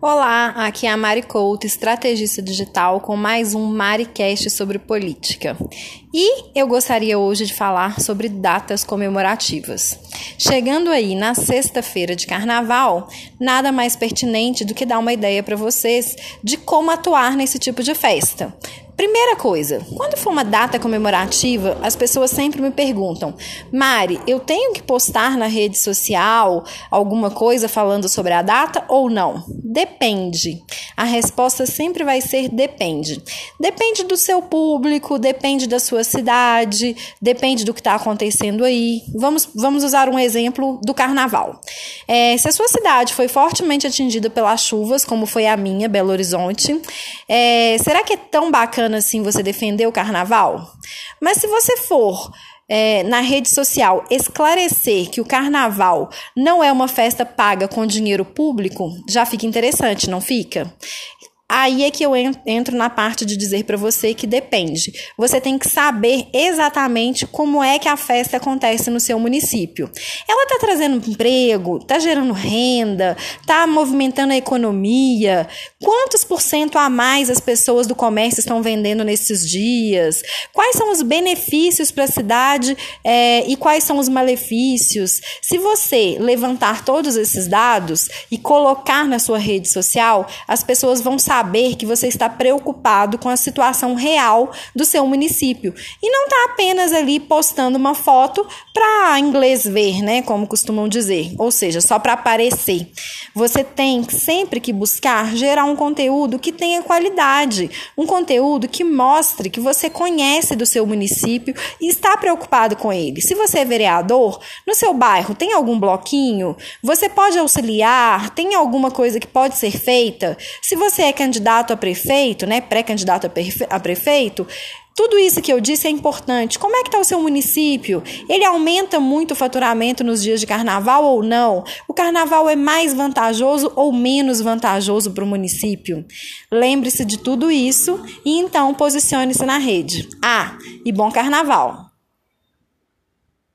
Olá, aqui é a Mari Couto, estrategista digital, com mais um MariCast sobre política. E eu gostaria hoje de falar sobre datas comemorativas. Chegando aí na sexta-feira de carnaval, nada mais pertinente do que dar uma ideia para vocês de como atuar nesse tipo de festa. Primeira coisa, quando for uma data comemorativa, as pessoas sempre me perguntam: Mari, eu tenho que postar na rede social alguma coisa falando sobre a data ou não? Depende. A resposta sempre vai ser depende. Depende do seu público, depende da sua cidade, depende do que está acontecendo aí. Vamos, vamos usar um exemplo do carnaval. É, se a sua cidade foi fortemente atingida pelas chuvas, como foi a minha, Belo Horizonte, é, será que é tão bacana? Assim você defender o carnaval. Mas se você for é, na rede social esclarecer que o carnaval não é uma festa paga com dinheiro público, já fica interessante, não fica? Aí é que eu entro na parte de dizer para você que depende. Você tem que saber exatamente como é que a festa acontece no seu município. Ela está trazendo emprego, está gerando renda, está movimentando a economia. Quantos por cento a mais as pessoas do comércio estão vendendo nesses dias? Quais são os benefícios para a cidade é, e quais são os malefícios? Se você levantar todos esses dados e colocar na sua rede social, as pessoas vão saber saber que você está preocupado com a situação real do seu município e não está apenas ali postando uma foto para inglês ver, né, como costumam dizer, ou seja, só para aparecer. Você tem sempre que buscar gerar um conteúdo que tenha qualidade, um conteúdo que mostre que você conhece do seu município e está preocupado com ele. Se você é vereador, no seu bairro tem algum bloquinho, você pode auxiliar, tem alguma coisa que pode ser feita. Se você é candidato a prefeito, né, pré-candidato a prefeito, tudo isso que eu disse é importante. Como é que está o seu município? Ele aumenta muito o faturamento nos dias de carnaval ou não? O carnaval é mais vantajoso ou menos vantajoso para o município? Lembre-se de tudo isso e então posicione-se na rede. Ah, e bom carnaval!